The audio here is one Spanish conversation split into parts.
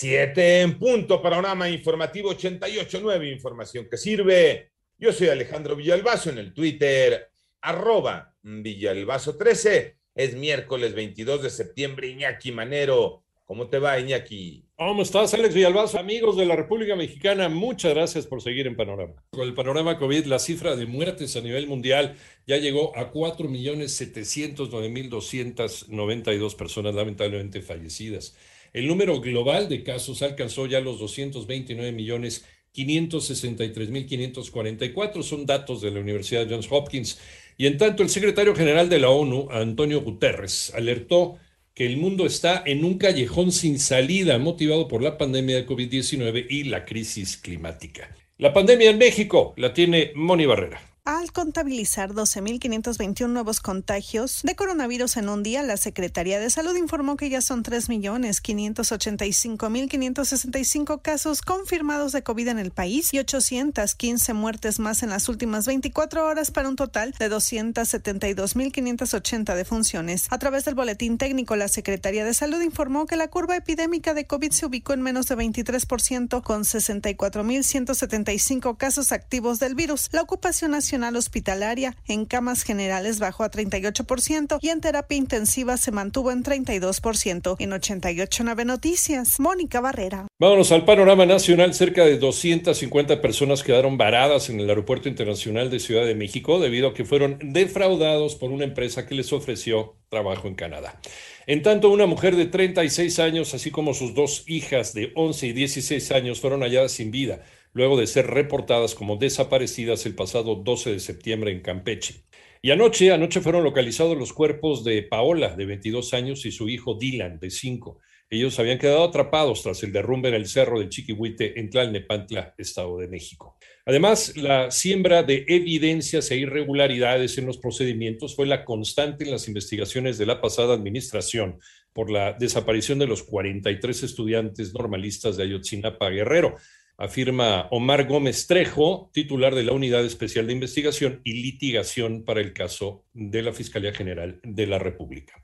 Siete en punto, panorama informativo 88.9, información que sirve. Yo soy Alejandro Villalbazo en el Twitter, arroba Villalbazo13. Es miércoles 22 de septiembre, Iñaki Manero. ¿Cómo te va, Iñaki? ¿Cómo estás, Alex Villalbazo? Amigos de la República Mexicana, muchas gracias por seguir en Panorama. Con el panorama COVID, la cifra de muertes a nivel mundial ya llegó a 4.709.292 personas lamentablemente fallecidas. El número global de casos alcanzó ya los 229 millones 563.544. Son datos de la Universidad Johns Hopkins. Y en tanto, el secretario general de la ONU, Antonio Guterres, alertó que el mundo está en un callejón sin salida motivado por la pandemia de COVID-19 y la crisis climática. La pandemia en México la tiene Moni Barrera. Al contabilizar 12.521 nuevos contagios de coronavirus en un día, la Secretaría de Salud informó que ya son 3.585.565 casos confirmados de COVID en el país y 815 muertes más en las últimas 24 horas para un total de 272.580 defunciones. A través del boletín técnico, la Secretaría de Salud informó que la curva epidémica de COVID se ubicó en menos de 23% con 64.175 casos activos del virus. La ocupación nacional Hospitalaria en camas generales bajó a 38% y en terapia intensiva se mantuvo en 32%. En 88.9 Noticias, Mónica Barrera. Vámonos al panorama nacional. Cerca de 250 personas quedaron varadas en el Aeropuerto Internacional de Ciudad de México debido a que fueron defraudados por una empresa que les ofreció trabajo en Canadá. En tanto, una mujer de 36 años, así como sus dos hijas de 11 y 16 años, fueron halladas sin vida luego de ser reportadas como desaparecidas el pasado 12 de septiembre en Campeche. Y anoche, anoche fueron localizados los cuerpos de Paola, de 22 años, y su hijo Dylan, de 5. Ellos habían quedado atrapados tras el derrumbe en el cerro del Chiquihuite en Tlalnepantla, Estado de México. Además, la siembra de evidencias e irregularidades en los procedimientos fue la constante en las investigaciones de la pasada administración por la desaparición de los 43 estudiantes normalistas de Ayotzinapa Guerrero afirma Omar Gómez Trejo, titular de la Unidad Especial de Investigación y Litigación para el caso de la Fiscalía General de la República.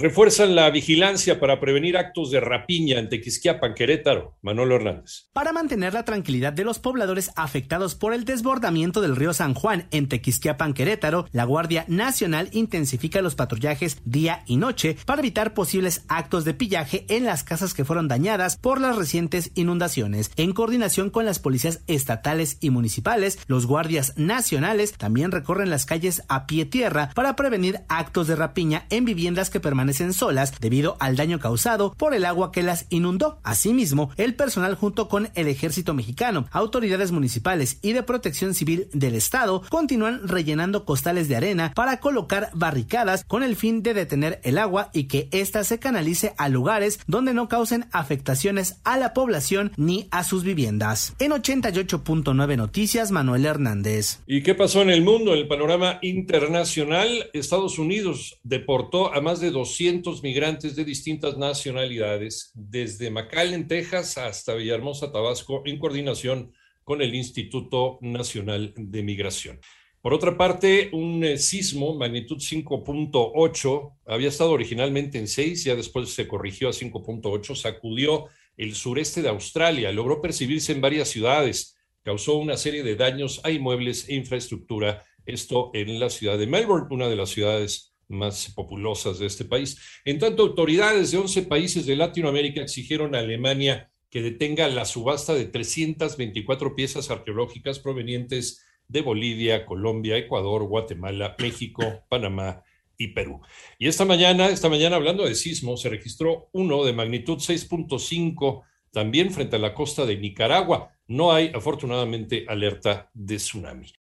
Refuerzan la vigilancia para prevenir actos de rapiña en Tequisquiapan, Querétaro. Manolo Hernández. Para mantener la tranquilidad de los pobladores afectados por el desbordamiento del río San Juan en Tequisquiapan, Querétaro, la Guardia Nacional intensifica los patrullajes día y noche para evitar posibles actos de pillaje en las casas que fueron dañadas por las recientes inundaciones. En coordinación con las policías estatales y municipales, los guardias nacionales también recorren las calles a pie tierra para prevenir actos de rapiña en viviendas que permanecen en solas debido al daño causado por el agua que las inundó. Asimismo, el personal junto con el ejército mexicano, autoridades municipales y de protección civil del estado continúan rellenando costales de arena para colocar barricadas con el fin de detener el agua y que ésta se canalice a lugares donde no causen afectaciones a la población ni a sus viviendas. En 88.9 Noticias, Manuel Hernández. ¿Y qué pasó en el mundo? En el panorama internacional, Estados Unidos deportó a más de 200 migrantes de distintas nacionalidades, desde McAllen, Texas, hasta Villahermosa, Tabasco, en coordinación con el Instituto Nacional de Migración. Por otra parte, un eh, sismo magnitud 5.8 había estado originalmente en 6, ya después se corrigió a 5.8, sacudió el sureste de Australia, logró percibirse en varias ciudades, causó una serie de daños a inmuebles e infraestructura, esto en la ciudad de Melbourne, una de las ciudades más populosas de este país. En tanto, autoridades de 11 países de Latinoamérica exigieron a Alemania que detenga la subasta de 324 piezas arqueológicas provenientes de Bolivia, Colombia, Ecuador, Guatemala, México, Panamá y Perú. Y esta mañana, esta mañana hablando de sismo, se registró uno de magnitud 6.5 también frente a la costa de Nicaragua. No hay afortunadamente alerta de tsunami.